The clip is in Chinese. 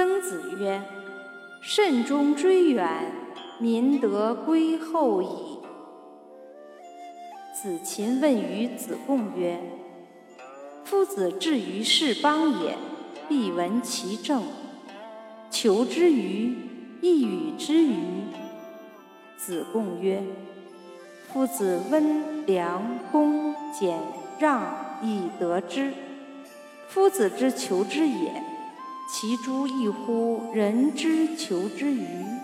曾子曰：“慎终追远，民德归后矣。”子禽问于子贡曰：“夫子至于是邦也，必闻其政。求之于，亦与之于？”子贡曰：“夫子温良恭俭让，以得之。夫子之求之也。”其诸异乎人之求之与？